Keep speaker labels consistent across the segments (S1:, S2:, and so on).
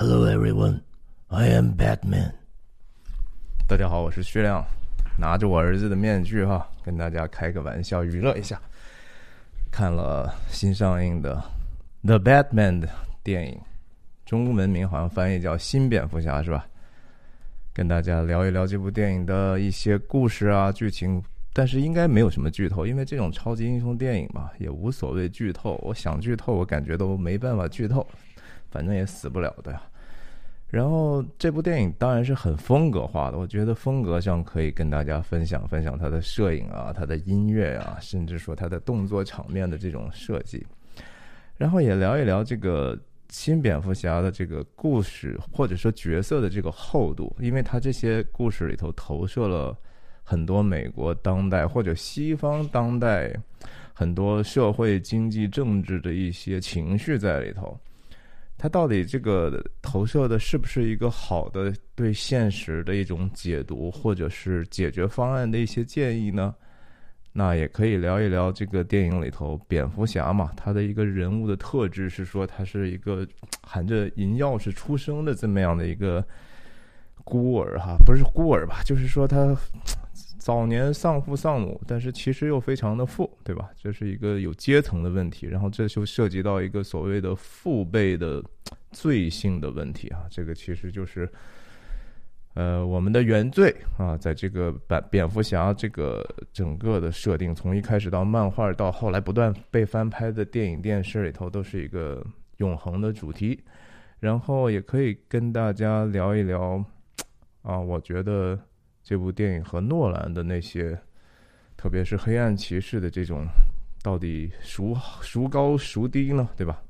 S1: Hello everyone, I am Batman。
S2: 大家好，我是徐亮，拿着我儿子的面具哈，跟大家开个玩笑，娱乐一下。看了新上映的《The Batman》的电影，中文名好像翻译叫《新蝙蝠侠》是吧？跟大家聊一聊这部电影的一些故事啊、剧情，但是应该没有什么剧透，因为这种超级英雄电影嘛，也无所谓剧透。我想剧透，我感觉都没办法剧透，反正也死不了的呀。然后这部电影当然是很风格化的，我觉得风格上可以跟大家分享分享它的摄影啊、它的音乐啊，甚至说它的动作场面的这种设计。然后也聊一聊这个新蝙蝠侠的这个故事或者说角色的这个厚度，因为它这些故事里头投射了很多美国当代或者西方当代很多社会经济政治的一些情绪在里头。它到底这个投射的是不是一个好的对现实的一种解读，或者是解决方案的一些建议呢？那也可以聊一聊这个电影里头蝙蝠侠嘛，他的一个人物的特质是说他是一个含着银钥匙出生的这么样的一个孤儿哈，不是孤儿吧？就是说他。早年丧父丧母，但是其实又非常的富，对吧？这是一个有阶层的问题，然后这就涉及到一个所谓的父辈的罪性的问题啊。这个其实就是，呃，我们的原罪啊，在这个蝙蝙蝠侠这个整个的设定，从一开始到漫画到后来不断被翻拍的电影电视里头，都是一个永恒的主题。然后也可以跟大家聊一聊啊，我觉得。这部电影和诺兰的那些，特别是《黑暗骑士》的这种，到底孰孰高孰低呢？对吧？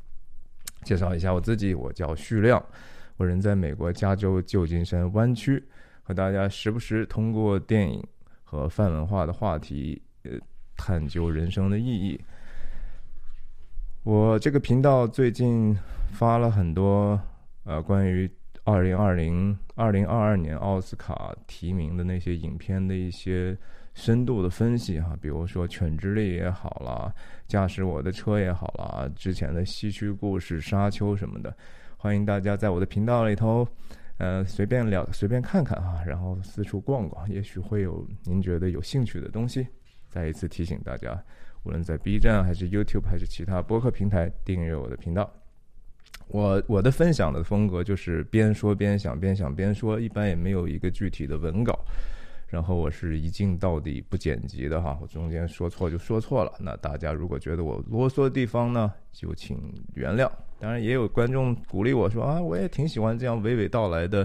S2: 介绍一下我自己，我叫徐亮，我人在美国加州旧金山湾区，和大家时不时通过电影和泛文化的话题，呃，探究人生的意义。我这个频道最近发了很多呃关于。二零二零二零二二年奥斯卡提名的那些影片的一些深度的分析哈，比如说《犬之力》也好啦，《驾驶我的车》也好啦，之前的《西区故事》《沙丘》什么的，欢迎大家在我的频道里头，呃，随便聊，随便看看啊，然后四处逛逛，也许会有您觉得有兴趣的东西。再一次提醒大家，无论在 B 站还是 YouTube 还是其他播客平台，订阅我的频道。我我的分享的风格就是边说边想，边想边说，一般也没有一个具体的文稿，然后我是一镜到底不剪辑的哈，我中间说错就说错了，那大家如果觉得我啰嗦的地方呢，就请原谅。当然也有观众鼓励我说啊，我也挺喜欢这样娓娓道来的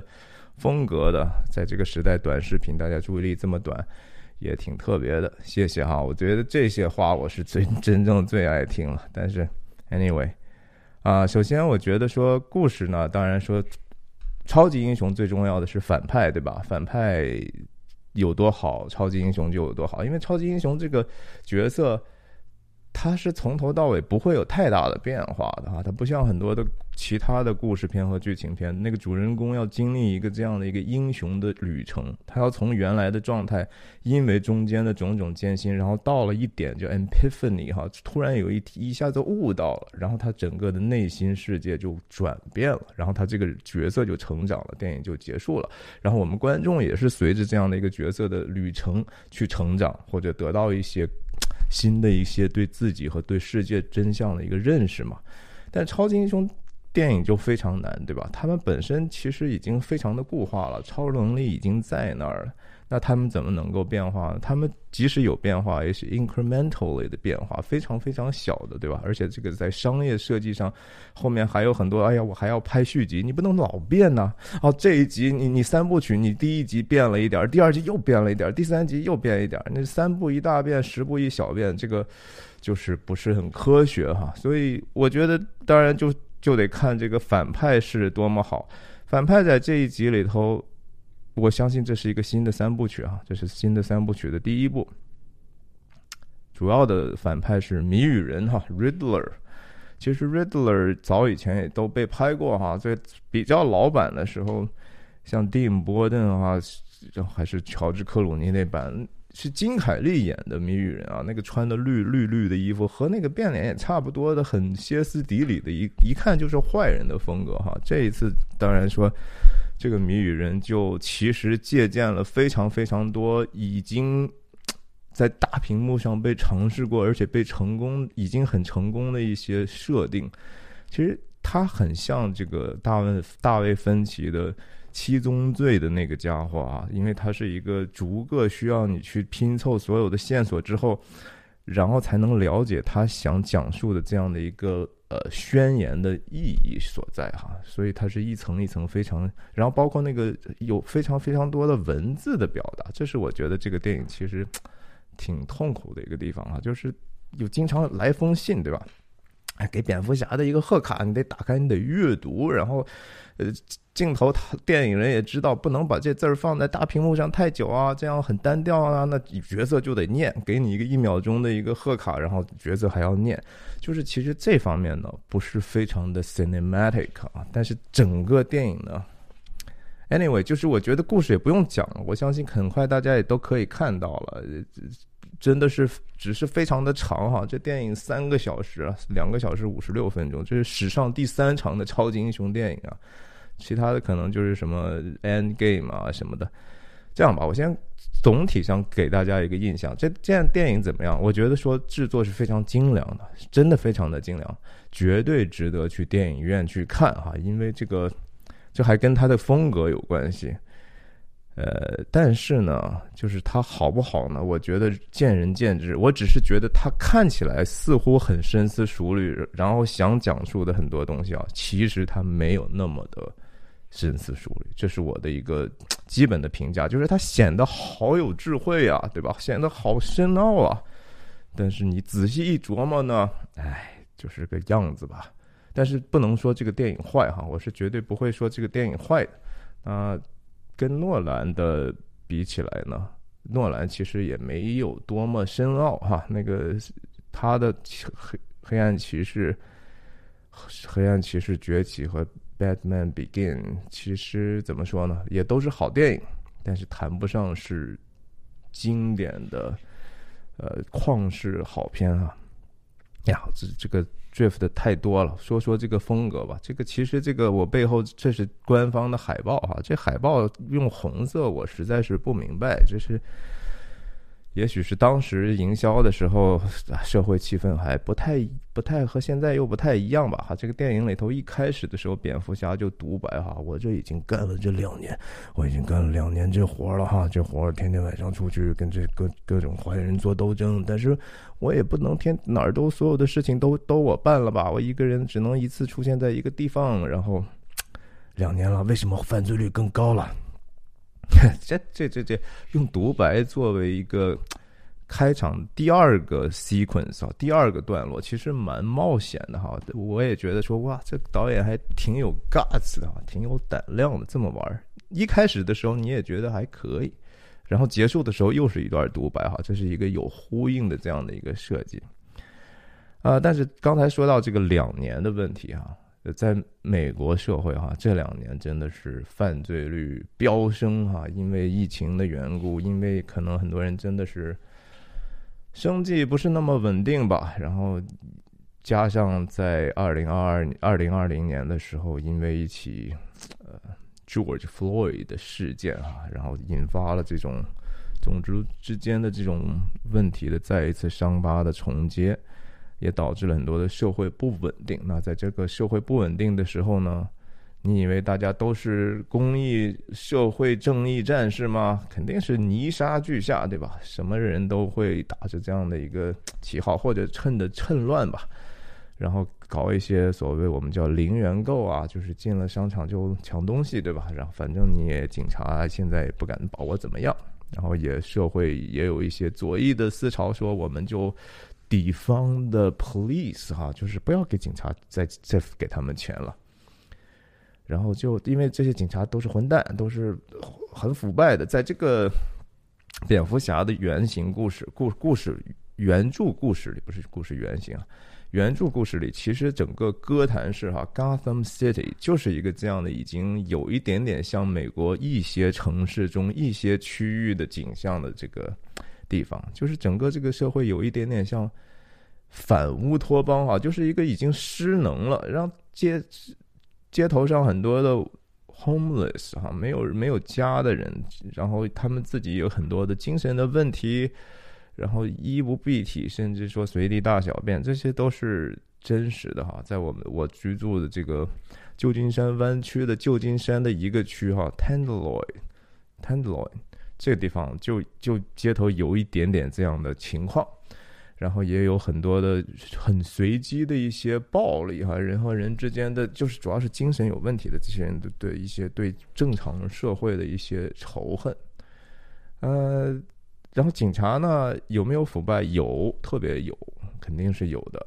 S2: 风格的，在这个时代短视频大家注意力这么短，也挺特别的，谢谢哈。我觉得这些话我是最真正最爱听了，但是 anyway。啊，首先我觉得说故事呢，当然说，超级英雄最重要的是反派，对吧？反派有多好，超级英雄就有多好，因为超级英雄这个角色。它是从头到尾不会有太大的变化的哈，它不像很多的其他的故事片和剧情片，那个主人公要经历一个这样的一个英雄的旅程，他要从原来的状态，因为中间的种种艰辛，然后到了一点就 epiphany 哈，突然有一一下子悟到了，然后他整个的内心世界就转变了，然后他这个角色就成长了，电影就结束了，然后我们观众也是随着这样的一个角色的旅程去成长，或者得到一些。新的一些对自己和对世界真相的一个认识嘛，但超级英雄电影就非常难，对吧？他们本身其实已经非常的固化了，超能力已经在那儿了。那他们怎么能够变化呢？他们即使有变化，也是 incrementally 的变化，非常非常小的，对吧？而且这个在商业设计上，后面还有很多。哎呀，我还要拍续集，你不能老变呐。哦，这一集你你三部曲，你第一集变了一点儿，第二集又变了一点儿，第三集又变一点儿，那三部一大变，十部一小变，这个就是不是很科学哈。所以我觉得，当然就就得看这个反派是多么好。反派在这一集里头。我相信这是一个新的三部曲啊，这是新的三部曲的第一部。主要的反派是谜语人哈，Riddler。其实 Riddler 早以前也都被拍过哈，在比较老版的时候，像蒂姆·波顿啊，还是乔治·克鲁尼那版，是金凯利演的谜语人啊，那个穿的绿绿绿的衣服和那个变脸也差不多的，很歇斯底里的，一一看就是坏人的风格哈。这一次当然说，这个谜语人就其实借鉴了非常非常多已经 在大屏幕上被尝试过，而且被成功已经很成功的一些设定。其实他很像这个大卫大卫芬奇的。七宗罪的那个家伙啊，因为他是一个逐个需要你去拼凑所有的线索之后，然后才能了解他想讲述的这样的一个呃宣言的意义所在哈。所以它是一层一层非常，然后包括那个有非常非常多的文字的表达，这是我觉得这个电影其实 挺痛苦的一个地方啊，就是有经常来封信对吧？哎，给蝙蝠侠的一个贺卡，你得打开，你得阅读，然后。呃，镜头，电影人也知道不能把这字儿放在大屏幕上太久啊，这样很单调啊。那角色就得念，给你一个一秒钟的一个贺卡，然后角色还要念，就是其实这方面呢不是非常的 cinematic 啊。但是整个电影呢，anyway，就是我觉得故事也不用讲了，我相信很快大家也都可以看到了，真的是只是非常的长哈。这电影三个小时，两个小时五十六分钟，这是史上第三长的超级英雄电影啊。其他的可能就是什么 End Game 啊什么的，这样吧，我先总体上给大家一个印象，这这样电影怎么样？我觉得说制作是非常精良的，真的非常的精良，绝对值得去电影院去看哈，因为这个这还跟他的风格有关系。呃，但是呢，就是它好不好呢？我觉得见仁见智。我只是觉得它看起来似乎很深思熟虑，然后想讲述的很多东西啊，其实它没有那么的。深思熟虑，这是我的一个基本的评价，就是他显得好有智慧啊，对吧？显得好深奥啊。但是你仔细一琢磨呢，哎，就是个样子吧。但是不能说这个电影坏哈，我是绝对不会说这个电影坏的。啊，跟诺兰的比起来呢，诺兰其实也没有多么深奥哈。那个他的黑黑暗骑士、黑暗骑士崛起和。Batman Begin 其实怎么说呢，也都是好电影，但是谈不上是经典的呃旷世好片啊。呀，这这个 Drift 的太多了，说说这个风格吧。这个其实这个我背后这是官方的海报哈，这海报用红色，我实在是不明白，这是。也许是当时营销的时候，社会气氛还不太不太和现在又不太一样吧？哈，这个电影里头一开始的时候，蝙蝠侠就独白哈，我这已经干了这两年，我已经干了两年这活了哈，这活天天晚上出去跟这各各种坏人做斗争，但是我也不能天哪儿都所有的事情都都我办了吧？我一个人只能一次出现在一个地方，然后两年了，为什么犯罪率更高了？这这这这用独白作为一个开场第二个 sequence 啊，第二个段落其实蛮冒险的哈。我也觉得说哇，这导演还挺有 guts 的，挺有胆量的，这么玩。一开始的时候你也觉得还可以，然后结束的时候又是一段独白哈，这是一个有呼应的这样的一个设计啊。但是刚才说到这个两年的问题哈。在美国社会哈，这两年真的是犯罪率飙升哈，因为疫情的缘故，因为可能很多人真的是生计不是那么稳定吧，然后加上在二零二二二零二零年的时候，因为一起呃 George Floyd 的事件哈，然后引发了这种种族之间的这种问题的再一次伤疤的重接。也导致了很多的社会不稳定。那在这个社会不稳定的时候呢，你以为大家都是公益社会正义战士吗？肯定是泥沙俱下，对吧？什么人都会打着这样的一个旗号，或者趁着趁乱吧，然后搞一些所谓我们叫零元购啊，就是进了商场就抢东西，对吧？然后反正你也警察现在也不敢把我怎么样，然后也社会也有一些左翼的思潮说我们就。地方的 police 哈，就是不要给警察再再给他们钱了。然后就因为这些警察都是混蛋，都是很腐败的。在这个蝙蝠侠的原型故事故故事原著故事里，不是故事原型啊，原著故事里其实整个哥谭市哈 Gotham City 就是一个这样的，已经有一点点像美国一些城市中一些区域的景象的这个。地方，就是整个这个社会有一点点像反乌托邦啊，就是一个已经失能了，让街街头上很多的 homeless 哈，没有没有家的人，然后他们自己有很多的精神的问题，然后衣不蔽体，甚至说随地大小便，这些都是真实的哈，在我们我居住的这个。旧金山湾区的旧金山的一个区哈，Tenderloin，Tenderloin 这个地方就就街头有一点点这样的情况，然后也有很多的很随机的一些暴力哈，人和人之间的就是主要是精神有问题的这些人的对一些对正常社会的一些仇恨，呃，然后警察呢有没有腐败？有，特别有，肯定是有的。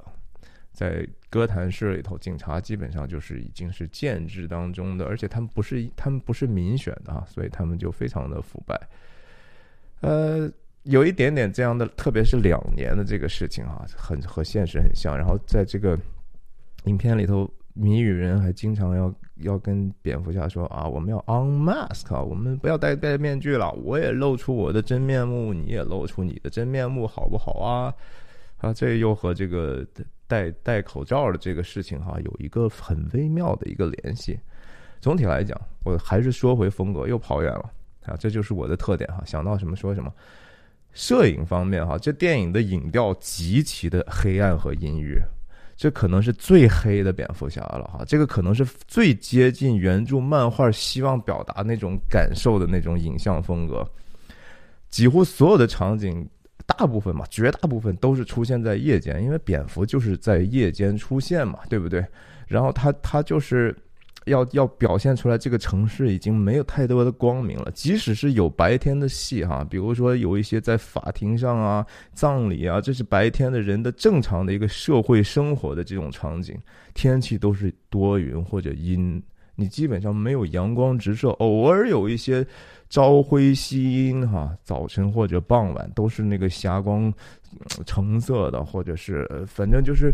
S2: 在哥谭市里头，警察基本上就是已经是建制当中的，而且他们不是他们不是民选的啊，所以他们就非常的腐败。呃，有一点点这样的，特别是两年的这个事情啊，很和现实很像。然后在这个影片里头，谜语人还经常要要跟蝙蝠侠说啊，我们要 unmask 啊，我们不要戴戴面具了，我也露出我的真面目，你也露出你的真面目，好不好啊？啊，这又和这个。戴戴口罩的这个事情哈，有一个很微妙的一个联系。总体来讲，我还是说回风格，又跑远了啊，这就是我的特点哈，想到什么说什么。摄影方面哈，这电影的影调极其的黑暗和阴郁，这可能是最黑的蝙蝠侠了哈，这个可能是最接近原著漫画希望表达那种感受的那种影像风格，几乎所有的场景。大部分嘛，绝大部分都是出现在夜间，因为蝙蝠就是在夜间出现嘛，对不对？然后它，它就是要要表现出来，这个城市已经没有太多的光明了。即使是有白天的戏哈，比如说有一些在法庭上啊、葬礼啊，这是白天的人的正常的一个社会生活的这种场景，天气都是多云或者阴，你基本上没有阳光直射，偶尔有一些。朝晖夕阴，哈，早晨或者傍晚都是那个霞光橙色的，或者是反正就是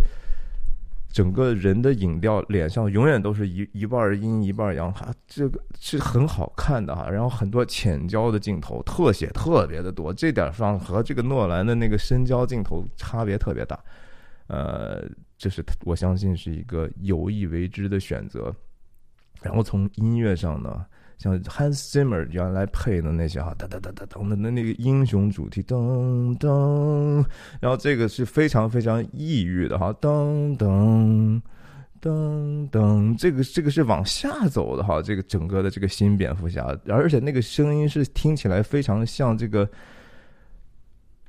S2: 整个人的影调，脸上永远都是一一半阴一半阳，哈，这个是很好看的哈。然后很多浅焦的镜头，特写特别的多，这点上和这个诺兰的那个深焦镜头差别特别大。呃，这是我相信是一个有意为之的选择。然后从音乐上呢？像 Hans Zimmer 原来配的那些哈噔噔噔噔噔的那那个英雄主题噔噔，然后这个是非常非常抑郁的哈噔噔噔噔，这个这个是往下走的哈，这个整个的这个新蝙蝠侠，而且那个声音是听起来非常像这个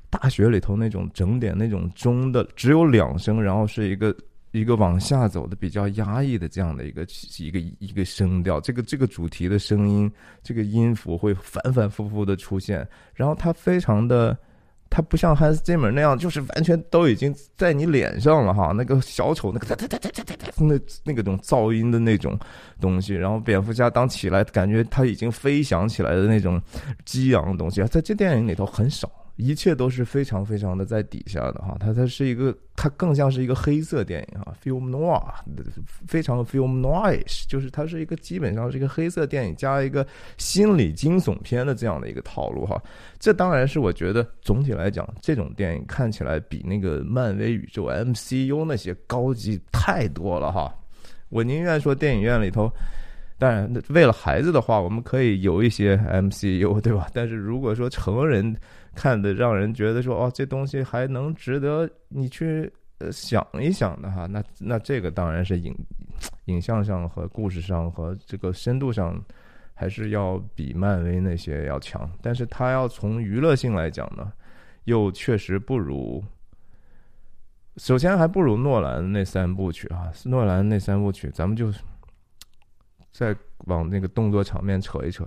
S2: 大学里头那种整点那种钟的，只有两声，然后是一个。一个往下走的比较压抑的这样的一个一个一个声调，这个这个主题的声音，这个音符会反反复复的出现，然后它非常的，它不像 Hans Zimmer 那样，就是完全都已经在你脸上了哈，那个小丑那个哒哒哒哒哒哒那那个种噪音的那种东西，然后蝙蝠侠当起来，感觉他已经飞翔起来的那种激昂的东西，在这电影里头很少。一切都是非常非常的在底下的哈，它它是一个，它更像是一个黑色电影哈，film noir，非常 film noirish，就是它是一个基本上是一个黑色电影加一个心理惊悚片的这样的一个套路哈。这当然是我觉得总体来讲，这种电影看起来比那个漫威宇宙 MCU 那些高级太多了哈。我宁愿说电影院里头。当然，为了孩子的话，我们可以有一些 MCU，对吧？但是如果说成人看的，让人觉得说哦，这东西还能值得你去呃想一想的哈，那那这个当然是影影像上和故事上和这个深度上，还是要比漫威那些要强。但是它要从娱乐性来讲呢，又确实不如，首先还不如诺兰那三部曲啊，诺兰那三部曲，咱们就。再往那个动作场面扯一扯，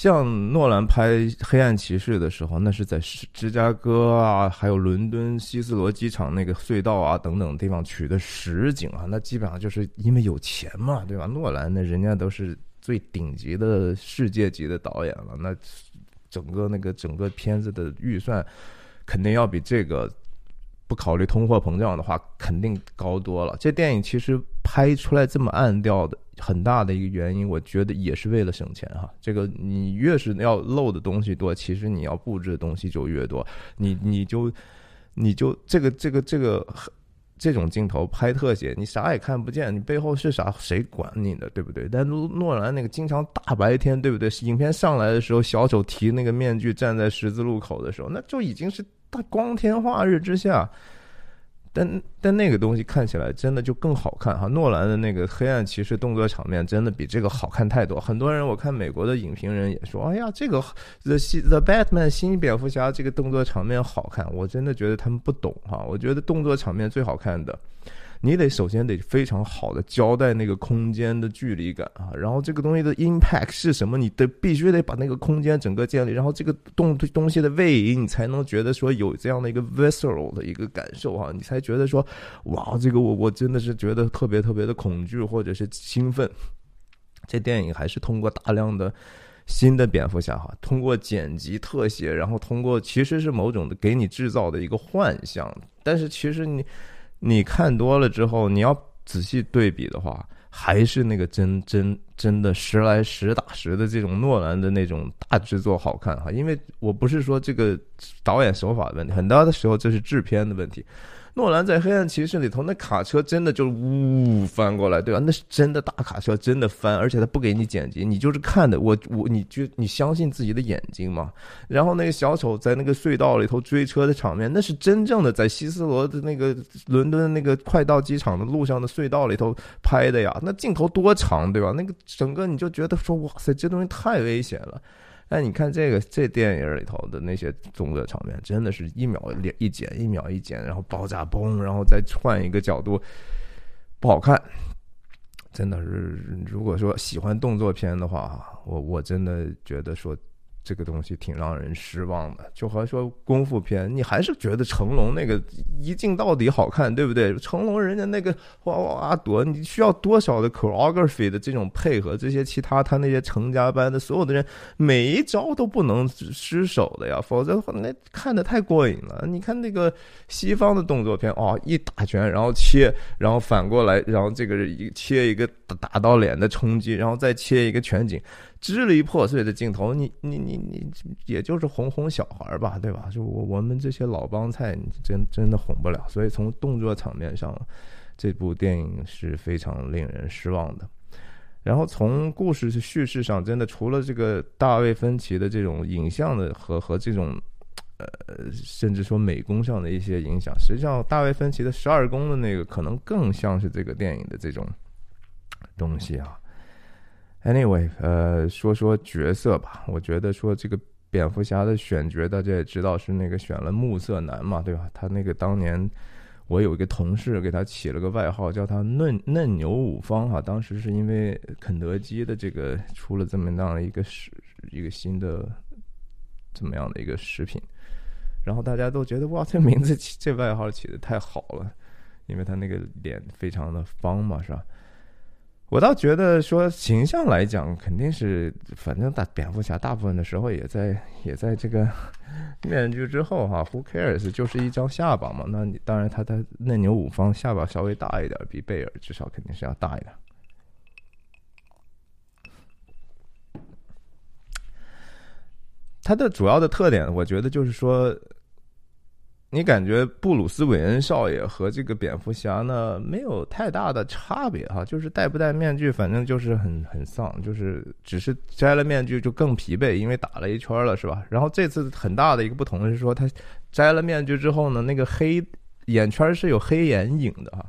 S2: 像诺兰拍《黑暗骑士》的时候，那是在芝加哥啊，还有伦敦希斯罗机场那个隧道啊等等地方取的实景啊，那基本上就是因为有钱嘛，对吧？诺兰那人家都是最顶级的世界级的导演了，那整个那个整个片子的预算肯定要比这个。不考虑通货膨胀的话，肯定高多了。这电影其实拍出来这么暗调的，很大的一个原因，我觉得也是为了省钱哈。这个你越是要漏的东西多，其实你要布置的东西就越多，你你就你就这个这个这个这种镜头拍特写，你啥也看不见，你背后是啥，谁管你的，对不对？但诺兰那个经常大白天，对不对？影片上来的时候，小丑提那个面具站在十字路口的时候，那就已经是大光天化日之下。但但那个东西看起来真的就更好看哈！诺兰的那个黑暗骑士动作场面真的比这个好看太多。很多人我看美国的影评人也说：“哎呀，这个 The The Batman 新蝙蝠侠这个动作场面好看。”我真的觉得他们不懂哈！我觉得动作场面最好看的。你得首先得非常好的交代那个空间的距离感啊，然后这个东西的 impact 是什么，你得必须得把那个空间整个建立，然后这个东东西的位移，你才能觉得说有这样的一个 visceral 的一个感受啊，你才觉得说哇，这个我我真的是觉得特别特别的恐惧或者是兴奋。这电影还是通过大量的新的蝙蝠侠哈，通过剪辑特写，然后通过其实是某种的给你制造的一个幻象，但是其实你。你看多了之后，你要仔细对比的话，还是那个真真真的实来实打实的这种诺兰的那种大制作好看哈。因为我不是说这个导演手法的问题，很多的时候这是制片的问题。诺兰在《黑暗骑士》里头，那卡车真的就呜翻过来，对吧？那是真的大卡车，真的翻，而且他不给你剪辑，你就是看的，我我你就你相信自己的眼睛嘛。然后那个小丑在那个隧道里头追车的场面，那是真正的在希斯罗的那个伦敦那个快到机场的路上的隧道里头拍的呀。那镜头多长，对吧？那个整个你就觉得说，哇塞，这东西太危险了。哎，你看这个这电影里头的那些动作场面，真的是一秒一剪，一秒一剪，然后爆炸嘣，然后再换一个角度，不好看。真的是，如果说喜欢动作片的话，我我真的觉得说。这个东西挺让人失望的，就和说功夫片，你还是觉得成龙那个一镜到底好看，对不对？成龙人家那个哇哇躲，你需要多少的 choreography 的这种配合，这些其他他那些成家班的所有的人，每一招都不能失手的呀，否则的话那看的太过瘾了。你看那个西方的动作片，哦，一打拳，然后切，然后反过来，然后这个一切一个打到脸的冲击，然后再切一个全景。支离破碎的镜头，你你你你，也就是哄哄小孩吧，对吧？就我我们这些老帮菜，真真的哄不了。所以从动作场面上，这部电影是非常令人失望的。然后从故事叙事上，真的除了这个大卫芬奇的这种影像的和和这种，呃，甚至说美工上的一些影响，实际上大卫芬奇的十二宫的那个，可能更像是这个电影的这种东西啊。Anyway，呃，说说角色吧。我觉得说这个蝙蝠侠的选角，大家也知道是那个选了暮色男嘛，对吧？他那个当年我有一个同事给他起了个外号，叫他嫩嫩牛五方哈。当时是因为肯德基的这个出了这么样的一个食一个新的怎么样的一个食品，然后大家都觉得哇，这名字起这外号起的太好了，因为他那个脸非常的方嘛，是吧？我倒觉得说形象来讲，肯定是反正大蝙蝠侠大部分的时候也在也在这个 面具之后哈，Who cares？就是一张下巴嘛。那你当然他的嫩牛五方下巴稍微大一点，比贝尔至少肯定是要大一点。他的主要的特点，我觉得就是说。你感觉布鲁斯韦恩少爷和这个蝙蝠侠呢没有太大的差别哈，就是戴不戴面具，反正就是很很丧，就是只是摘了面具就更疲惫，因为打了一圈了是吧？然后这次很大的一个不同是说，他摘了面具之后呢，那个黑眼圈是有黑眼影的哈。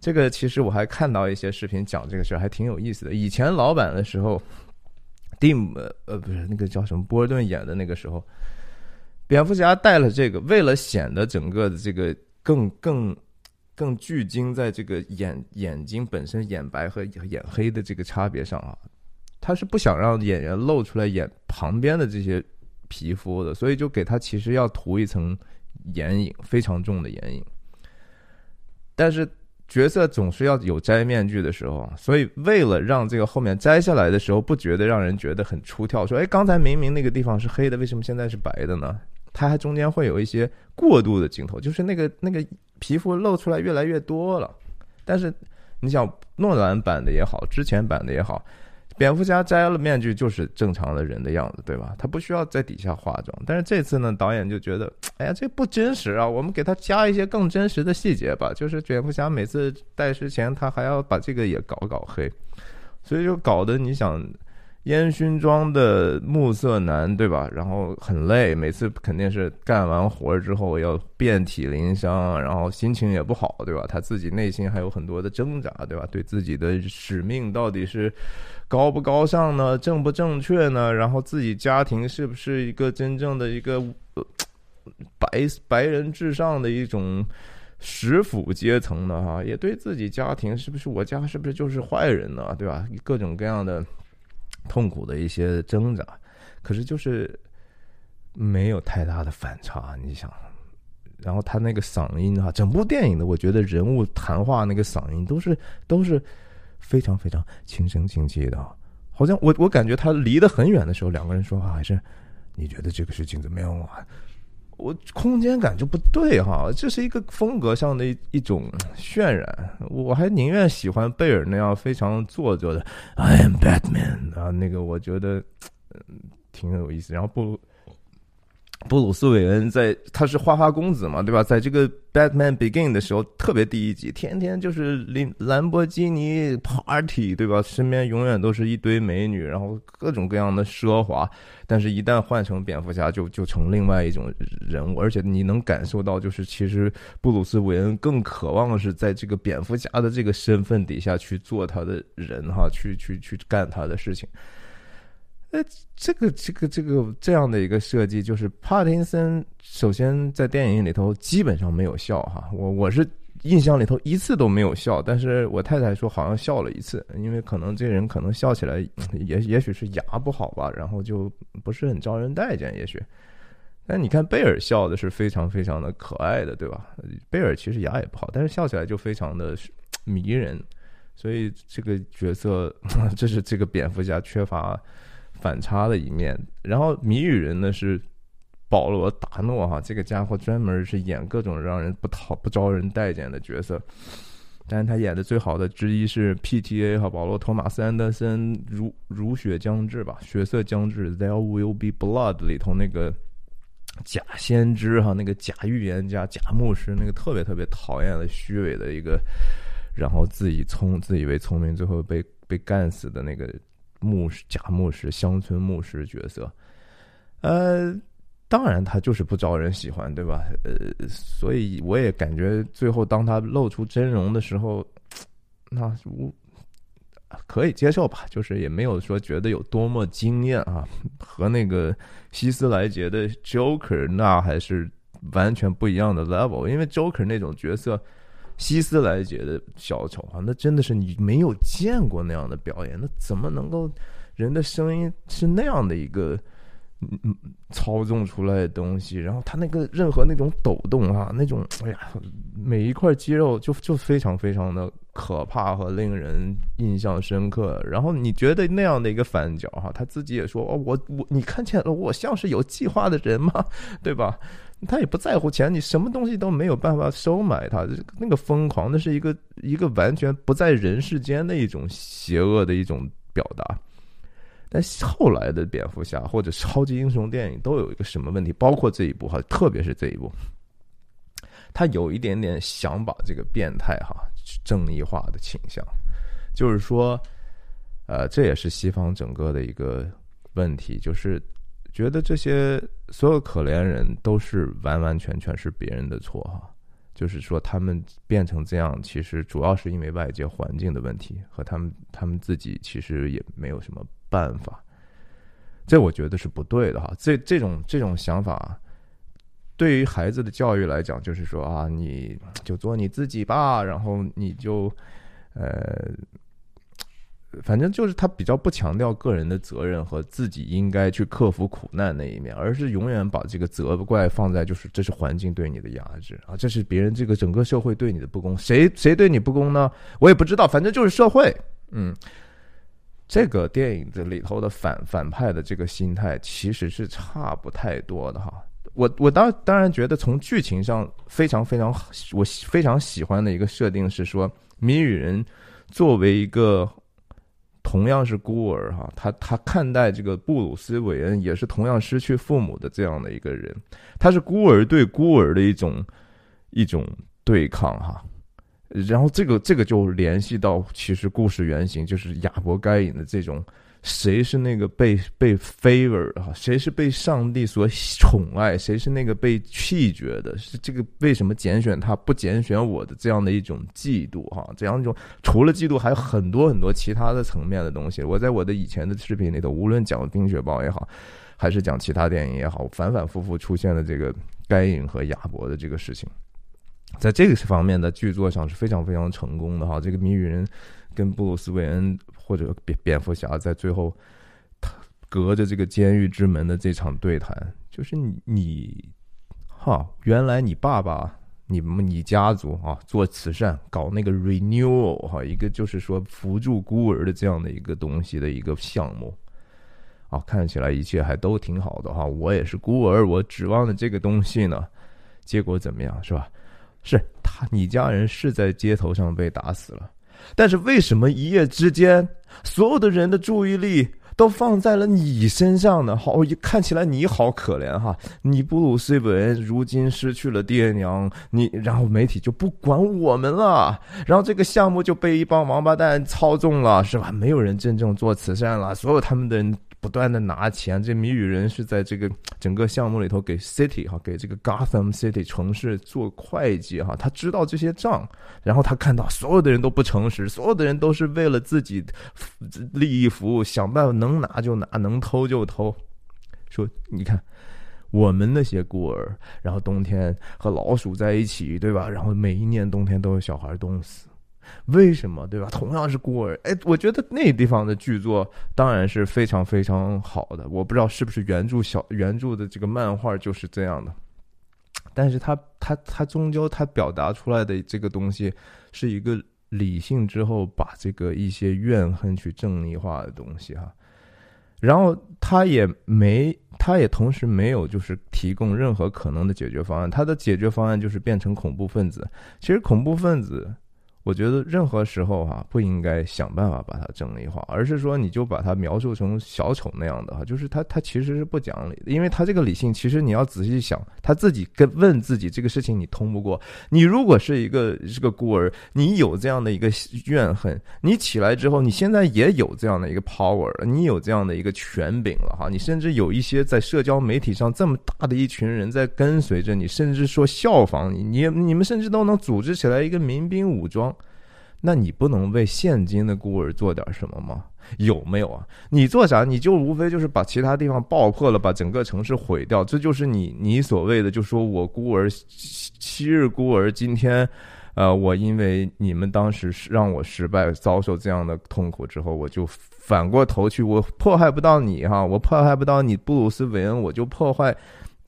S2: 这个其实我还看到一些视频讲这个事儿，还挺有意思的。以前老版的时候，蒂姆呃不是那个叫什么波尔顿演的那个时候。蝙蝠侠戴了这个，为了显得整个的这个更更更聚精在这个眼眼睛本身眼白和眼黑的这个差别上啊，他是不想让演员露出来眼旁边的这些皮肤的，所以就给他其实要涂一层眼影，非常重的眼影。但是角色总是要有摘面具的时候，所以为了让这个后面摘下来的时候不觉得让人觉得很出挑，说哎，刚才明明那个地方是黑的，为什么现在是白的呢？它还中间会有一些过渡的镜头，就是那个那个皮肤露出来越来越多了，但是你想诺兰版的也好，之前版的也好，蝙蝠侠摘了面具就是正常的人的样子，对吧？他不需要在底下化妆。但是这次呢，导演就觉得，哎呀，这不真实啊，我们给他加一些更真实的细节吧。就是蝙蝠侠每次戴之前，他还要把这个也搞搞黑，所以就搞得你想。烟熏妆的暮色男，对吧？然后很累，每次肯定是干完活之后要遍体鳞伤，然后心情也不好，对吧？他自己内心还有很多的挣扎，对吧？对自己的使命到底是高不高尚呢？正不正确呢？然后自己家庭是不是一个真正的一个白白人至上的一种食府阶层呢？哈，也对自己家庭是不是我家是不是就是坏人呢？对吧？各种各样的。痛苦的一些挣扎，可是就是没有太大的反差。你想，然后他那个嗓音啊，整部电影的，我觉得人物谈话那个嗓音都是都是非常非常轻声轻气的。好像我我感觉他离得很远的时候，两个人说话还是你觉得这个事情怎么样啊？我空间感就不对哈，这是一个风格上的一一种渲染，我还宁愿喜欢贝尔那样非常做作的 I am Batman 啊，那个我觉得嗯挺有意思，然后不。布鲁斯韦恩在他是花花公子嘛，对吧？在这个《Batman Begin》的时候，特别第一集，天天就是林兰博基尼 party，对吧？身边永远都是一堆美女，然后各种各样的奢华。但是，一旦换成蝙蝠侠，就就成另外一种人物。而且，你能感受到，就是其实布鲁斯韦恩更渴望是在这个蝙蝠侠的这个身份底下去做他的人，哈，去去去干他的事情。呃，这个这个这个这样的一个设计，就是帕丁森首先在电影里头基本上没有笑哈，我我是印象里头一次都没有笑，但是我太太说好像笑了一次，因为可能这人可能笑起来也也许是牙不好吧，然后就不是很招人待见，也许。但你看贝尔笑的是非常非常的可爱的，对吧？贝尔其实牙也不好，但是笑起来就非常的迷人，所以这个角色 这是这个蝙蝠侠缺乏。反差的一面，然后谜语人呢是保罗达诺哈，这个家伙专门是演各种让人不讨不招人待见的角色，但是他演的最好的之一是 P.T.A. 和保罗托马斯安德森如如血将至吧，血色将至，There will be blood 里头那个假先知哈，那个假预言家、假牧师，那个特别特别讨厌的虚伪的一个，然后自己聪自以为聪明，最后被被干死的那个。牧师、假牧师、乡村牧师角色，呃，当然他就是不招人喜欢，对吧？呃，所以我也感觉最后当他露出真容的时候，那我可以接受吧，就是也没有说觉得有多么惊艳啊，和那个希斯莱杰的 Joker 那还是完全不一样的 level，因为 Joker 那种角色。希斯莱杰的小丑啊，那真的是你没有见过那样的表演，那怎么能够人的声音是那样的一个嗯操纵出来的东西？然后他那个任何那种抖动啊，那种哎呀，每一块肌肉就就非常非常的可怕和令人印象深刻。然后你觉得那样的一个反角哈，他自己也说哦，我我你看见了我像是有计划的人吗？对吧？他也不在乎钱，你什么东西都没有办法收买他。那个疯狂，那是一个一个完全不在人世间的一种邪恶的一种表达。但后来的蝙蝠侠或者超级英雄电影都有一个什么问题？包括这一部哈，特别是这一部，他有一点点想把这个变态哈正义化的倾向，就是说，呃，这也是西方整个的一个问题，就是。觉得这些所有可怜人都是完完全全是别人的错哈，就是说他们变成这样，其实主要是因为外界环境的问题和他们他们自己其实也没有什么办法，这我觉得是不对的哈。这这种这种想法，对于孩子的教育来讲，就是说啊，你就做你自己吧，然后你就呃。反正就是他比较不强调个人的责任和自己应该去克服苦难那一面，而是永远把这个责怪放在就是这是环境对你的压制啊，这是别人这个整个社会对你的不公，谁谁对你不公呢？我也不知道，反正就是社会。嗯，这个电影的里头的反反派的这个心态其实是差不太多的哈。我我当当然觉得从剧情上非常非常我非常喜欢的一个设定是说谜语人。作为一个同样是孤儿哈，他他看待这个布鲁斯韦恩也是同样失去父母的这样的一个人，他是孤儿对孤儿的一种一种对抗哈。然后这个这个就联系到其实故事原型就是亚伯该隐的这种。谁是那个被被 favor 哈？谁是被上帝所宠爱？谁是那个被弃绝的？是这个为什么拣选他不拣选我的这样的一种嫉妒哈？这样一种除了嫉妒，还有很多很多其他的层面的东西。我在我的以前的视频里头，无论讲冰雪暴也好，还是讲其他电影也好，反反复复出现了这个该隐和亚伯的这个事情，在这个方面的剧作上是非常非常成功的哈。这个谜语人跟布鲁斯韦恩。或者蝙蝙蝠侠在最后，他隔着这个监狱之门的这场对谈，就是你，哈，原来你爸爸、你们、你家族啊，做慈善搞那个 renewal 哈，一个就是说扶助孤儿的这样的一个东西的一个项目，啊，看起来一切还都挺好的哈。我也是孤儿，我指望的这个东西呢，结果怎么样是吧？是他，你家人是在街头上被打死了。但是为什么一夜之间，所有的人的注意力都放在了你身上呢？好，看起来你好可怜哈！你布鲁斯韦恩如今失去了爹娘，你然后媒体就不管我们了，然后这个项目就被一帮王八蛋操纵了，是吧？没有人真正做慈善了，所有他们的人。不断的拿钱，这谜语人是在这个 整个项目里头给 City 哈，给这个 Gotham City 城市做会计哈，他知道这些账，然后他看到所有的人都不诚实，所有的人都是为了自己利益服务，想办法能拿就拿，能偷就偷。说你看，我们那些孤儿，然后冬天和老鼠在一起，对吧？然后每一年冬天都有小孩冻死。为什么对吧？同样是孤儿，哎，我觉得那地方的剧作当然是非常非常好的。我不知道是不是原著小原著的这个漫画就是这样的，但是他他他终究他表达出来的这个东西是一个理性之后把这个一些怨恨去正义化的东西哈。然后他也没，他也同时没有就是提供任何可能的解决方案。他的解决方案就是变成恐怖分子。其实恐怖分子。我觉得任何时候哈不应该想办法把它正义化，而是说你就把它描述成小丑那样的哈，就是他他其实是不讲理的，因为他这个理性其实你要仔细想，他自己跟问自己这个事情你通不过。你如果是一个是个孤儿，你有这样的一个怨恨，你起来之后，你现在也有这样的一个 power 了，你有这样的一个权柄了哈，你甚至有一些在社交媒体上这么大的一群人在跟随着你，甚至说效仿你，你你们甚至都能组织起来一个民兵武装。那你不能为现今的孤儿做点什么吗？有没有啊？你做啥？你就无非就是把其他地方爆破了，把整个城市毁掉，这就是你你所谓的，就说我孤儿昔日孤儿，今天，呃，我因为你们当时让我失败，遭受这样的痛苦之后，我就反过头去，我迫害不到你哈，我迫害不到你布鲁斯韦恩，我就破坏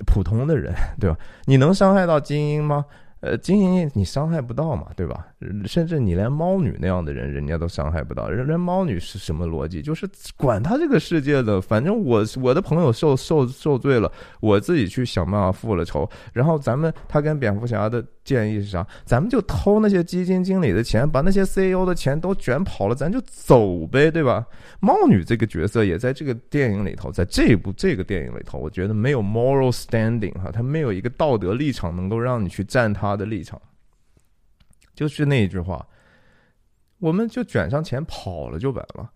S2: 普通的人，对吧？你能伤害到精英吗？呃，精英你伤害不到嘛，对吧？甚至你连猫女那样的人，人家都伤害不到。人连猫女是什么逻辑？就是管他这个世界的，反正我我的朋友受受受罪了，我自己去想办法复了仇。然后咱们他跟蝙蝠侠的。建议是啥？咱们就偷那些基金经理的钱，把那些 CEO 的钱都卷跑了，咱就走呗，对吧？猫女这个角色也在这个电影里头，在这部这个电影里头，我觉得没有 moral standing 哈，他没有一个道德立场能够让你去站他的立场。就是那一句话，我们就卷上钱跑了就完了，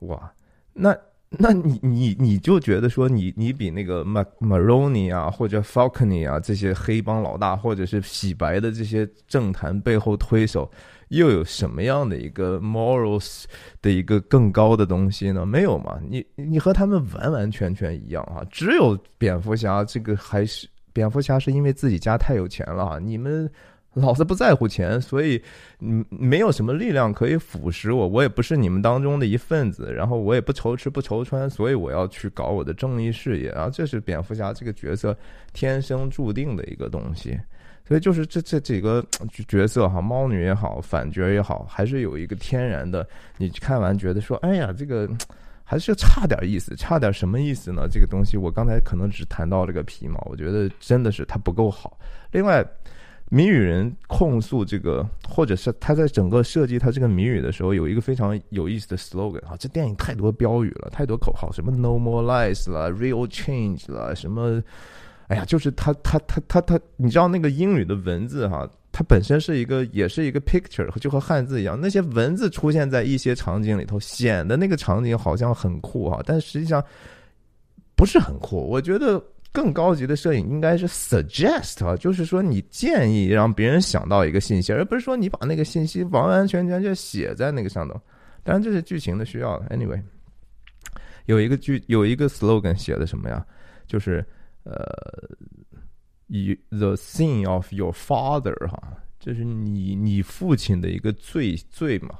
S2: 哇，那。那你你你就觉得说你你比那个马马罗尼啊或者 Falcony 啊这些黑帮老大或者是洗白的这些政坛背后推手又有什么样的一个 morals 的一个更高的东西呢？没有嘛？你你和他们完完全全一样啊！只有蝙蝠侠这个还是蝙蝠侠是因为自己家太有钱了！你们。老子不在乎钱，所以嗯，没有什么力量可以腐蚀我，我也不是你们当中的一份子，然后我也不愁吃不愁穿，所以我要去搞我的正义事业啊！这是蝙蝠侠这个角色天生注定的一个东西，所以就是这这几个角色哈，猫女也好，反角也好，还是有一个天然的，你看完觉得说，哎呀，这个还是差点意思，差点什么意思呢？这个东西我刚才可能只谈到这个皮毛，我觉得真的是它不够好。另外。谜语人控诉这个，或者是他在整个设计他这个谜语的时候，有一个非常有意思的 slogan 啊，这电影太多标语了，太多口号，什么 No more lies 啦，Real change 啦，什么，哎呀，就是他他他他他，你知道那个英语的文字哈，它本身是一个也是一个 picture，就和汉字一样，那些文字出现在一些场景里头，显得那个场景好像很酷哈，但实际上不是很酷，我觉得。更高级的摄影应该是 suggest 啊，就是说你建议让别人想到一个信息，而不是说你把那个信息完完全全就写在那个上头。当然这是剧情的需要。Anyway，有一个剧有一个 slogan 写的什么呀？就是呃，以 the sin of your father 哈，就是你你父亲的一个罪罪嘛。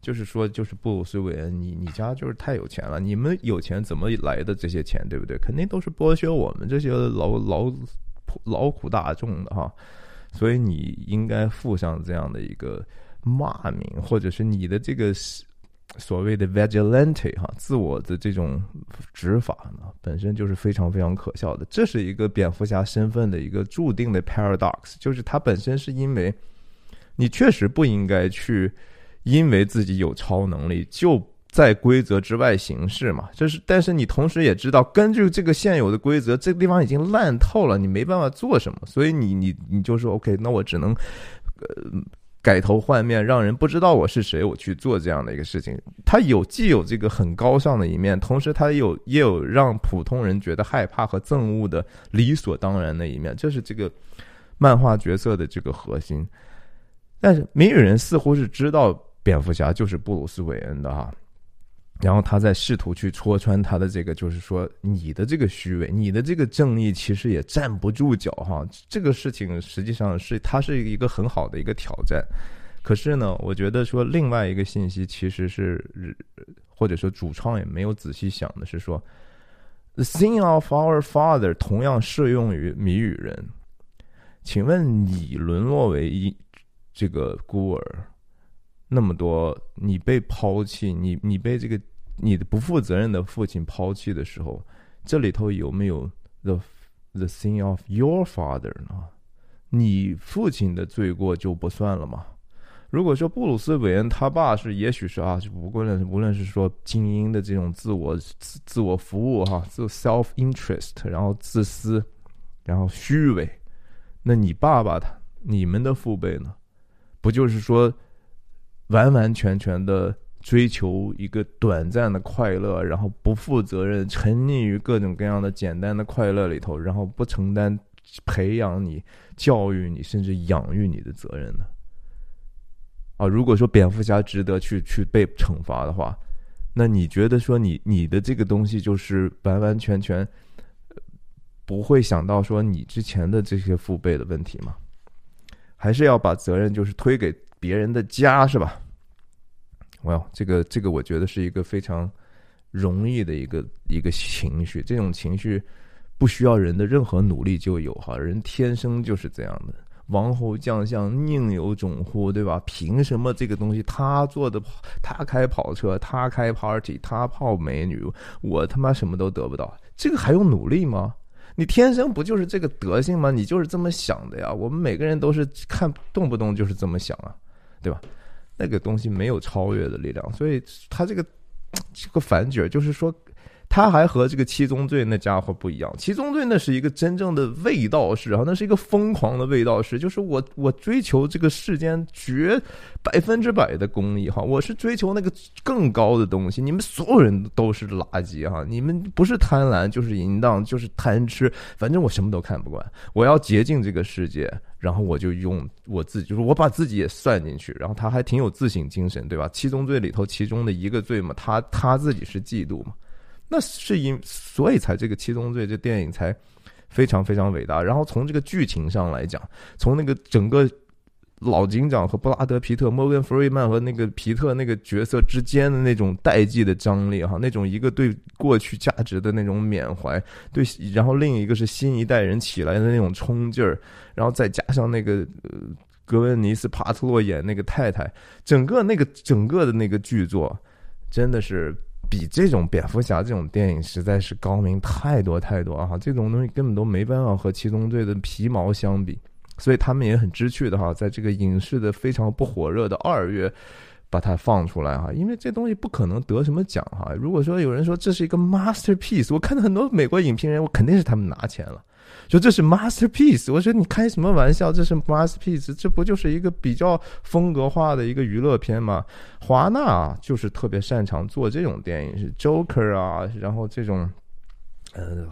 S2: 就是说，就是布鲁斯韦恩，你你家就是太有钱了，你们有钱怎么来的这些钱，对不对？肯定都是剥削我们这些劳劳劳苦大众的哈，所以你应该负上这样的一个骂名，或者是你的这个所谓的 vigilante 哈，自我的这种执法呢，本身就是非常非常可笑的。这是一个蝙蝠侠身份的一个注定的 paradox，就是他本身是因为你确实不应该去。因为自己有超能力，就在规则之外行事嘛。这是，但是你同时也知道，根据这个现有的规则，这个地方已经烂透了，你没办法做什么。所以你你你就说 OK，那我只能呃改头换面，让人不知道我是谁，我去做这样的一个事情。他有既有这个很高尚的一面，同时他有也有让普通人觉得害怕和憎恶的理所当然的一面。这是这个漫画角色的这个核心。但是谜语人似乎是知道。蝙蝠侠就是布鲁斯韦恩的哈，然后他在试图去戳穿他的这个，就是说你的这个虚伪，你的这个正义其实也站不住脚哈。这个事情实际上是它是一个很好的一个挑战。可是呢，我觉得说另外一个信息其实是，或者说主创也没有仔细想的是说，The sin of our father 同样适用于谜语人。请问你沦落为一这个孤儿？那么多，你被抛弃，你你被这个你的不负责任的父亲抛弃的时候，这里头有没有 the the sin of your father 呢？你父亲的罪过就不算了吗？如果说布鲁斯韦恩他爸是，也许是啊，就无论无论是说精英的这种自我自自我服务哈，自 self interest，然后自私，然后虚伪，那你爸爸他你们的父辈呢？不就是说？完完全全的追求一个短暂的快乐，然后不负责任，沉溺于各种各样的简单的快乐里头，然后不承担培养你、教育你，甚至养育你的责任呢？啊，如果说蝙蝠侠值得去去被惩罚的话，那你觉得说你你的这个东西就是完完全全不会想到说你之前的这些父辈的问题吗？还是要把责任就是推给？别人的家是吧？哇，这个这个，我觉得是一个非常容易的一个一个情绪。这种情绪不需要人的任何努力就有哈，人天生就是这样的。王侯将相宁有种乎？对吧？凭什么这个东西他做的，他开跑车，他开 party，他泡美女，我他妈什么都得不到？这个还用努力吗？你天生不就是这个德性吗？你就是这么想的呀。我们每个人都是看动不动就是这么想啊。对吧？那个东西没有超越的力量，所以他这个这个反角就是说。他还和这个七宗罪那家伙不一样，七宗罪那是一个真正的卫道士啊，那是一个疯狂的卫道士，就是我我追求这个世间绝百分之百的公益哈，我是追求那个更高的东西，你们所有人都是垃圾哈，你们不是贪婪就是淫荡就是贪吃，反正我什么都看不惯，我要洁净这个世界，然后我就用我自己，就是我把自己也算进去，然后他还挺有自省精神，对吧？七宗罪里头其中的一个罪嘛，他他自己是嫉妒嘛。那是因，所以才这个七宗罪这电影才非常非常伟大。然后从这个剧情上来讲，从那个整个老警长和布拉德皮特、摩根弗瑞曼和那个皮特那个角色之间的那种代际的张力哈，那种一个对过去价值的那种缅怀，对，然后另一个是新一代人起来的那种冲劲儿，然后再加上那个格温尼斯帕特洛演那个太太，整个那个整个的那个剧作真的是。比这种蝙蝠侠这种电影实在是高明太多太多啊！这种东西根本都没办法和七宗罪的皮毛相比，所以他们也很知趣的哈，在这个影视的非常不火热的二月，把它放出来哈，因为这东西不可能得什么奖哈。如果说有人说这是一个 masterpiece，我看到很多美国影评人，我肯定是他们拿钱了，说这是 masterpiece。我说你开什么玩笑？这是 masterpiece，这不就是一个比较风格化的一个娱乐片吗？华纳就是特别擅长做这种电影，是 Joker 啊，然后这种。呃，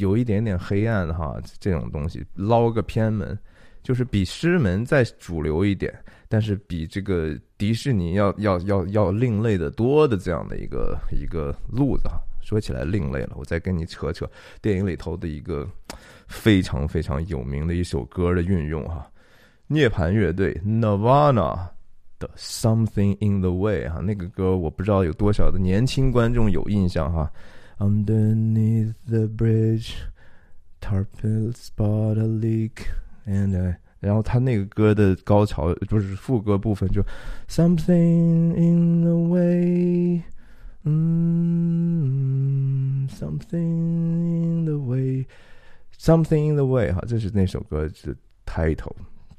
S2: 有一点点黑暗哈，这种东西捞个偏门，就是比师门再主流一点，但是比这个迪士尼要要要要另类的多的这样的一个一个路子哈。说起来另类了，我再跟你扯扯电影里头的一个非常非常有名的一首歌的运用哈，涅槃乐队 Nirvana 的 Something in the Way 哈，那个歌我不知道有多少的年轻观众有印象哈。Underneath the bridge, tarpil spot a leak, and I. 然后他那个歌的高潮不是副歌部分，就 something in the way，嗯，something in the way Something in the way，哈，这是那首歌的 title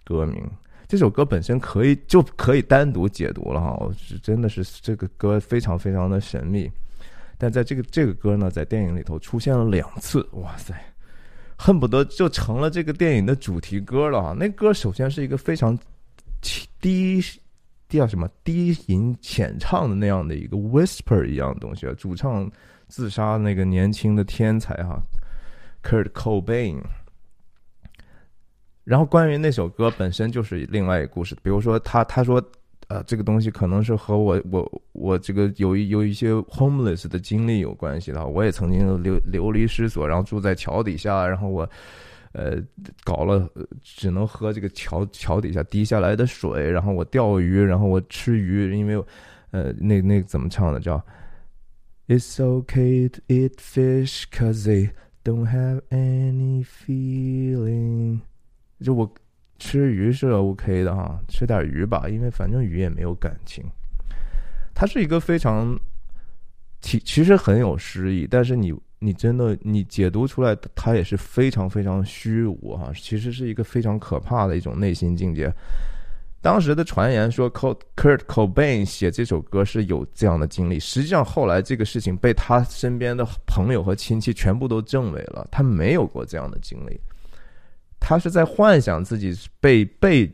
S2: 歌名。这首歌本身可以就可以单独解读了哈，是真的是这个歌非常非常的神秘。但在这个这个歌呢，在电影里头出现了两次，哇塞，恨不得就成了这个电影的主题歌了哈！那歌首先是一个非常低低叫什么低吟浅唱的那样的一个 whisper 一样的东西啊，主唱自杀那个年轻的天才哈，Kurt Cobain。然后关于那首歌本身就是另外一个故事，比如说他他说。啊，这个东西可能是和我我我这个有一有一些 homeless 的经历有关系的。我也曾经流流离失所，然后住在桥底下，然后我呃搞了只能喝这个桥桥底下滴下来的水，然后我钓鱼，然后我吃鱼，因为呃那那怎么唱的叫 It's okay to eat fish cause they don't have any feeling，就我。吃鱼是 OK 的哈，吃点鱼吧，因为反正鱼也没有感情。它是一个非常其其实很有诗意，但是你你真的你解读出来，它也是非常非常虚无哈。其实是一个非常可怕的一种内心境界。当时的传言说，Kurt Cobain 写这首歌是有这样的经历，实际上后来这个事情被他身边的朋友和亲戚全部都证伪了，他没有过这样的经历。他是在幻想自己被被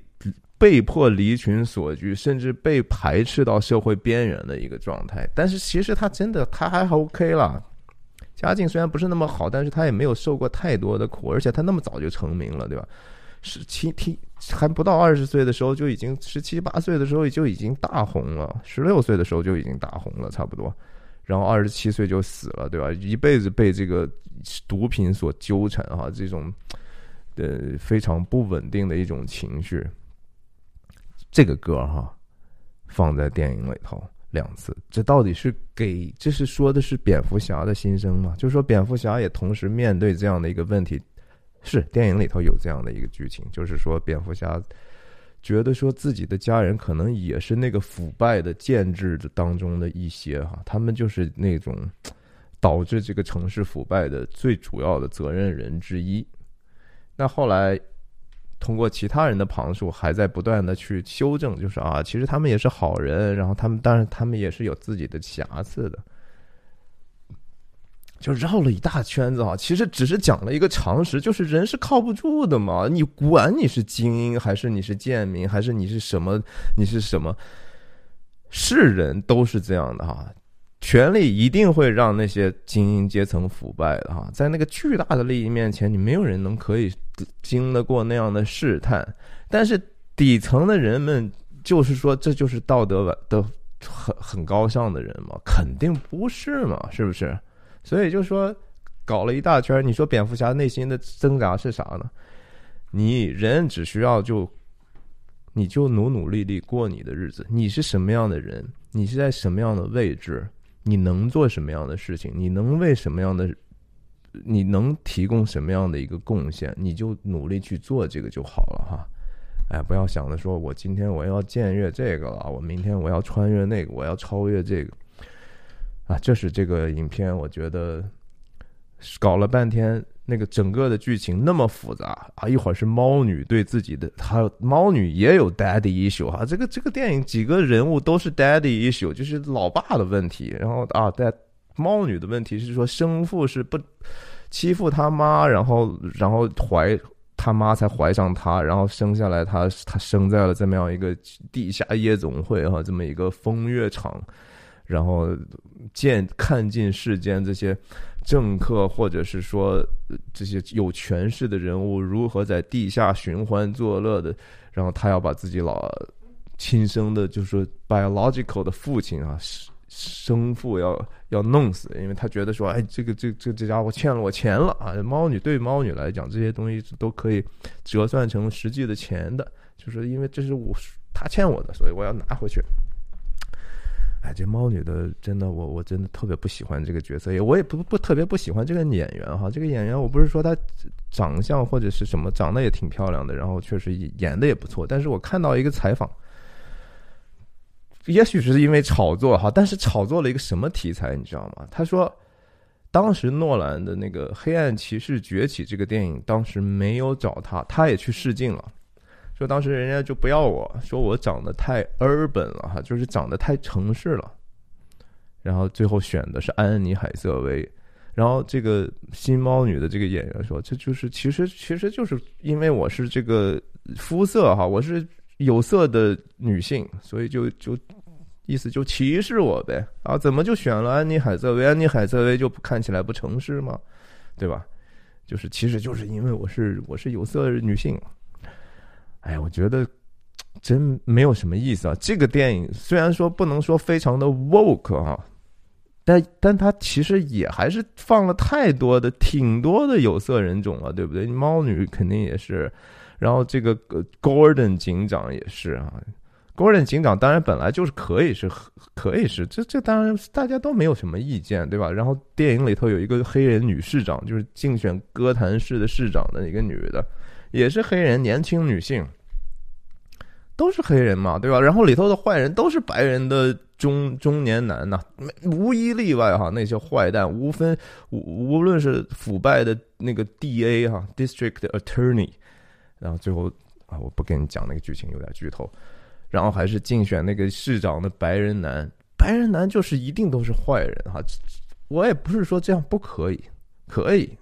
S2: 被迫离群所居，甚至被排斥到社会边缘的一个状态。但是其实他真的他还 OK 了，家境虽然不是那么好，但是他也没有受过太多的苦，而且他那么早就成名了，对吧？十七七还不到二十岁的时候就已经十七八岁的时候就已经大红了，十六岁的时候就已经大红了，差不多。然后二十七岁就死了，对吧？一辈子被这个毒品所纠缠哈，这种。呃非常不稳定的一种情绪，这个歌哈放在电影里头两次，这到底是给这是说的是蝙蝠侠的心声吗？就是说蝙蝠侠也同时面对这样的一个问题，是电影里头有这样的一个剧情，就是说蝙蝠侠觉得说自己的家人可能也是那个腐败的建制的当中的一些哈，他们就是那种导致这个城市腐败的最主要的责任人之一。那后来，通过其他人的旁述，还在不断的去修正，就是啊，其实他们也是好人，然后他们当然他们也是有自己的瑕疵的，就绕了一大圈子啊。其实只是讲了一个常识，就是人是靠不住的嘛。你管你是精英还是你是贱民，还是你是什么，你是什么，是人都是这样的哈。权力一定会让那些精英阶层腐败的哈，在那个巨大的利益面前，你没有人能可以经得过那样的试探。但是底层的人们，就是说这就是道德的很很高尚的人嘛？肯定不是嘛，是不是？所以就说搞了一大圈，你说蝙蝠侠内心的挣扎是啥呢？你人只需要就，你就努努力力过你的日子。你是什么样的人？你是在什么样的位置？你能做什么样的事情？你能为什么样的？你能提供什么样的一个贡献？你就努力去做这个就好了哈。哎，不要想着说我今天我要僭越这个了，我明天我要穿越那个，我要超越这个。啊，这是这个影片，我觉得搞了半天，那个整个的剧情那么复杂啊，一会儿是猫女对自己的，还有猫女也有 daddy issue 哈，这个这个电影几个人物都是 daddy issue，就是老爸的问题。然后啊，在猫女的问题是说生父是不欺负他妈，然后然后怀他妈才怀上他，然后生下来他他生在了这么样一个地下夜总会哈，这么一个风月场，然后见看尽世间这些。政客或者是说这些有权势的人物如何在地下寻欢作乐的，然后他要把自己老亲生的，就是说 biological 的父亲啊，生父要要弄死，因为他觉得说，哎，这个这这这家伙欠了我钱了啊！猫女对猫女来讲，这些东西都可以折算成实际的钱的，就是因为这是我他欠我的，所以我要拿回去。哎，这猫女的真的，我我真的特别不喜欢这个角色，也我也不不特别不喜欢这个演员哈。这个演员我不是说他长相或者是什么，长得也挺漂亮的，然后确实演的也不错。但是我看到一个采访，也许是因为炒作哈，但是炒作了一个什么题材，你知道吗？他说，当时诺兰的那个《黑暗骑士崛起》这个电影，当时没有找他，他也去试镜了。说当时人家就不要我，说我长得太 urban 了哈，就是长得太城市了。然后最后选的是安妮海瑟薇。然后这个新猫女的这个演员说，这就是其实其实就是因为我是这个肤色哈，我是有色的女性，所以就就意思就歧视我呗啊？怎么就选了安妮海瑟薇？安妮海瑟薇就看起来不城市吗？对吧？就是其实就是因为我是我是有色女性。哎，我觉得真没有什么意思啊！这个电影虽然说不能说非常的 woke 啊，但但它其实也还是放了太多的、挺多的有色人种了，对不对？猫女肯定也是，然后这个 Gordon 警长也是啊。Gordon 警长当然本来就是可以是可以是，这这当然大家都没有什么意见，对吧？然后电影里头有一个黑人女市长，就是竞选哥谭市的市长的一个女的。也是黑人年轻女性，都是黑人嘛，对吧？然后里头的坏人都是白人的中中年男呐，无一例外哈。那些坏蛋无分无无论是腐败的那个 D A 哈，District Attorney，然后最后啊，我不跟你讲那个剧情有点剧透，然后还是竞选那个市长的白人男，白人男就是一定都是坏人哈。我也不是说这样不可以，可以。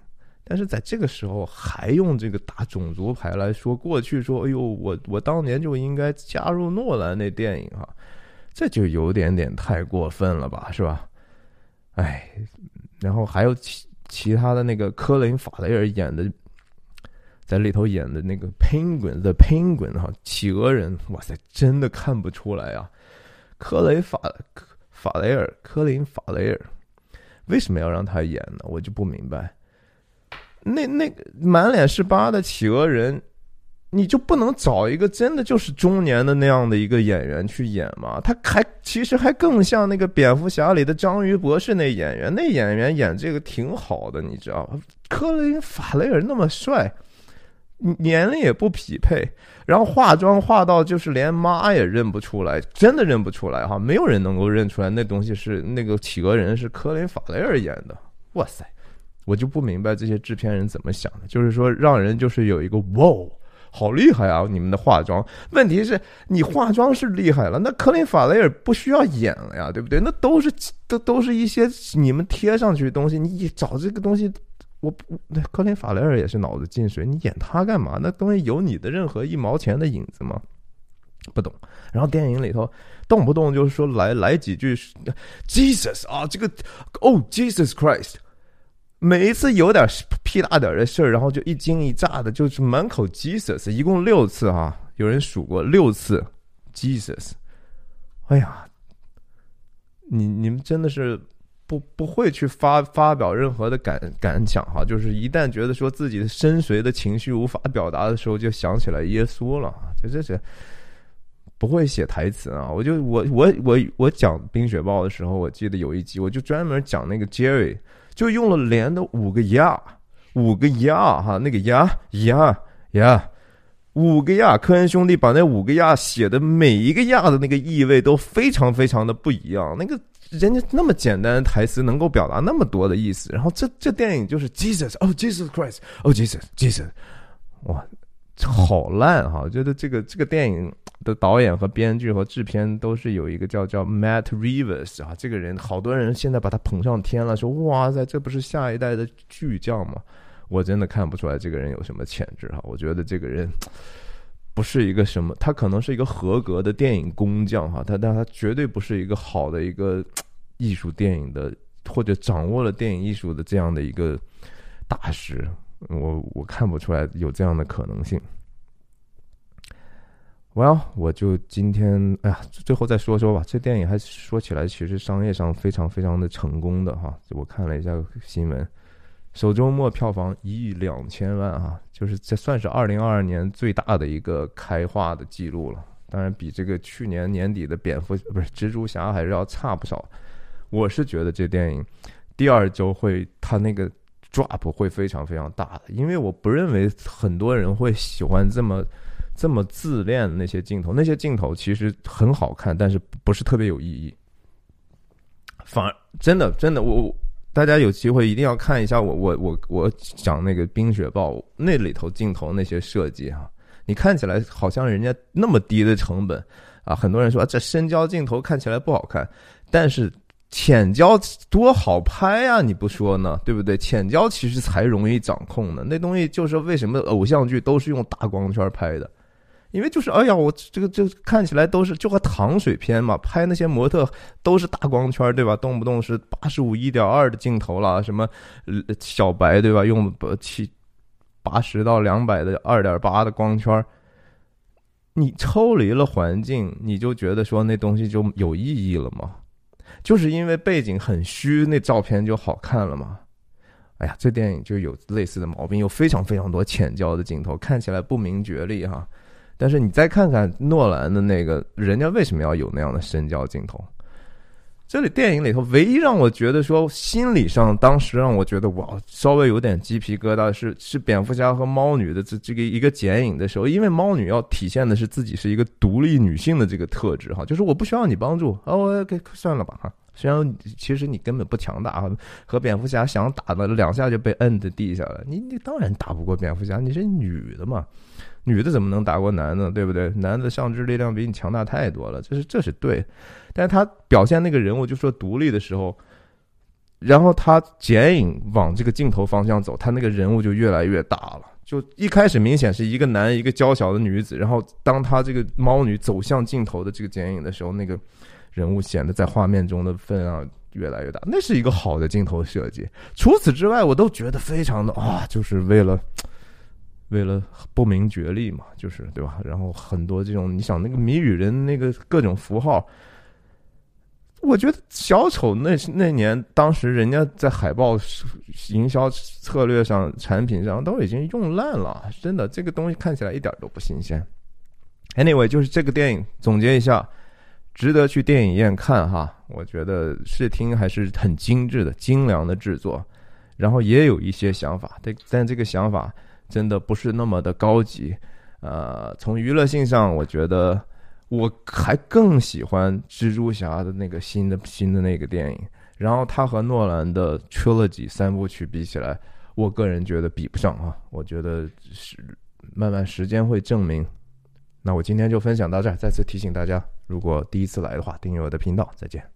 S2: 但是在这个时候还用这个打种族牌来说，过去说，哎呦，我我当年就应该加入诺兰那电影哈，这就有点点太过分了吧，是吧？哎，然后还有其其他的那个科林法雷尔演的，在里头演的那个 Penguin the Penguin 哈，企鹅人，哇塞，真的看不出来啊！科雷法法雷尔，科林法雷尔，为什么要让他演呢？我就不明白。那那满脸是疤的企鹅人，你就不能找一个真的就是中年的那样的一个演员去演吗？他还其实还更像那个蝙蝠侠里的章鱼博士那演员，那演员演这个挺好的，你知道吗？科林法雷尔那么帅，年龄也不匹配，然后化妆化到就是连妈也认不出来，真的认不出来哈，没有人能够认出来那东西是那个企鹅人是科林法雷尔演的，哇塞！我就不明白这些制片人怎么想的，就是说让人就是有一个哇，好厉害啊！你们的化妆，问题是你化妆是厉害了，那克林法雷尔不需要演了呀，对不对？那都是都都是一些你们贴上去的东西，你找这个东西，我那克林法雷尔也是脑子进水，你演他干嘛？那东西有你的任何一毛钱的影子吗？不懂。然后电影里头动不动就是说来来几句，Jesus 啊，这个哦，Jesus Christ。每一次有点屁大点的事儿，然后就一惊一乍的，就是满口 Jesus，一共六次哈，有人数过六次 Jesus。哎呀，你你们真的是不不会去发发表任何的感感想哈，就是一旦觉得说自己的深邃的情绪无法表达的时候，就想起来耶稣了，就这是不会写台词啊。我就我我我我讲冰雪暴的时候，我记得有一集，我就专门讲那个 Jerry。就用了连的五个呀，五个呀哈，那个呀呀呀，五个亚，科恩兄弟把那五个亚写的每一个亚的那个意味都非常非常的不一样。那个人家那么简单的台词能够表达那么多的意思，然后这这电影就是 Jesus，哦 Jesus Christ，哦 Jesus，Jesus，哇，好烂哈！我觉得这个这个电影的导演和编剧和制片都是有一个叫叫 Matt Reeves 啊，这个人好多人现在把他捧上天了，说哇塞，这不是下一代的巨匠吗？我真的看不出来这个人有什么潜质哈，我觉得这个人不是一个什么，他可能是一个合格的电影工匠哈，他但他绝对不是一个好的一个艺术电影的或者掌握了电影艺术的这样的一个大师，我我看不出来有这样的可能性。Well，我就今天哎呀，最后再说说吧。这电影还说起来，其实商业上非常非常的成功的哈。我看了一下新闻。首周末票房一亿两千万啊，就是这算是二零二二年最大的一个开画的记录了。当然，比这个去年年底的蝙蝠不是蜘蛛侠还是要差不少。我是觉得这电影第二周会它那个 drop 会非常非常大的，因为我不认为很多人会喜欢这么这么自恋的那些镜头。那些镜头其实很好看，但是不是特别有意义。反而真的真的我我。大家有机会一定要看一下我我我我讲那个《冰雪暴》那里头镜头那些设计哈，你看起来好像人家那么低的成本啊，很多人说这深焦镜头看起来不好看，但是浅焦多好拍啊，你不说呢，对不对？浅焦其实才容易掌控呢，那东西就是为什么偶像剧都是用大光圈拍的。因为就是哎呀，我这个这看起来都是就和糖水片嘛，拍那些模特都是大光圈，对吧？动不动是八十五一点二的镜头了，什么小白，对吧？用七八十到两百的二点八的光圈，你抽离了环境，你就觉得说那东西就有意义了吗？就是因为背景很虚，那照片就好看了吗？哎呀，这电影就有类似的毛病，有非常非常多浅焦的镜头，看起来不明觉厉哈。但是你再看看诺兰的那个，人家为什么要有那样的深焦镜头？这里电影里头唯一让我觉得说心理上当时让我觉得哇，稍微有点鸡皮疙瘩是是蝙蝠侠和猫女的这这个一个剪影的时候，因为猫女要体现的是自己是一个独立女性的这个特质哈，就是我不需要你帮助啊，我给算了吧哈。虽然其实你根本不强大，和蝙蝠侠想打的两下就被摁在地下了，你你当然打不过蝙蝠侠，你是女的嘛。女的怎么能打过男的，对不对？男的上肢力量比你强大太多了，这是这是对。但他表现那个人物就说独立的时候，然后他剪影往这个镜头方向走，他那个人物就越来越大了。就一开始明显是一个男一个娇小的女子，然后当他这个猫女走向镜头的这个剪影的时候，那个人物显得在画面中的分量越来越大。那是一个好的镜头设计。除此之外，我都觉得非常的啊，就是为了。为了不明觉厉嘛，就是对吧？然后很多这种，你想那个谜语人那个各种符号，我觉得小丑那那年当时人家在海报营销策略上、产品上都已经用烂了，真的这个东西看起来一点都不新鲜。Anyway，就是这个电影总结一下，值得去电影院看哈。我觉得视听还是很精致的、精良的制作，然后也有一些想法，但但这个想法。真的不是那么的高级，呃，从娱乐性上，我觉得我还更喜欢蜘蛛侠的那个新的新的那个电影。然后他和诺兰的 trilogy 三部曲比起来，我个人觉得比不上啊。我觉得是慢慢时间会证明。那我今天就分享到这儿，再次提醒大家，如果第一次来的话，订阅我的频道，再见。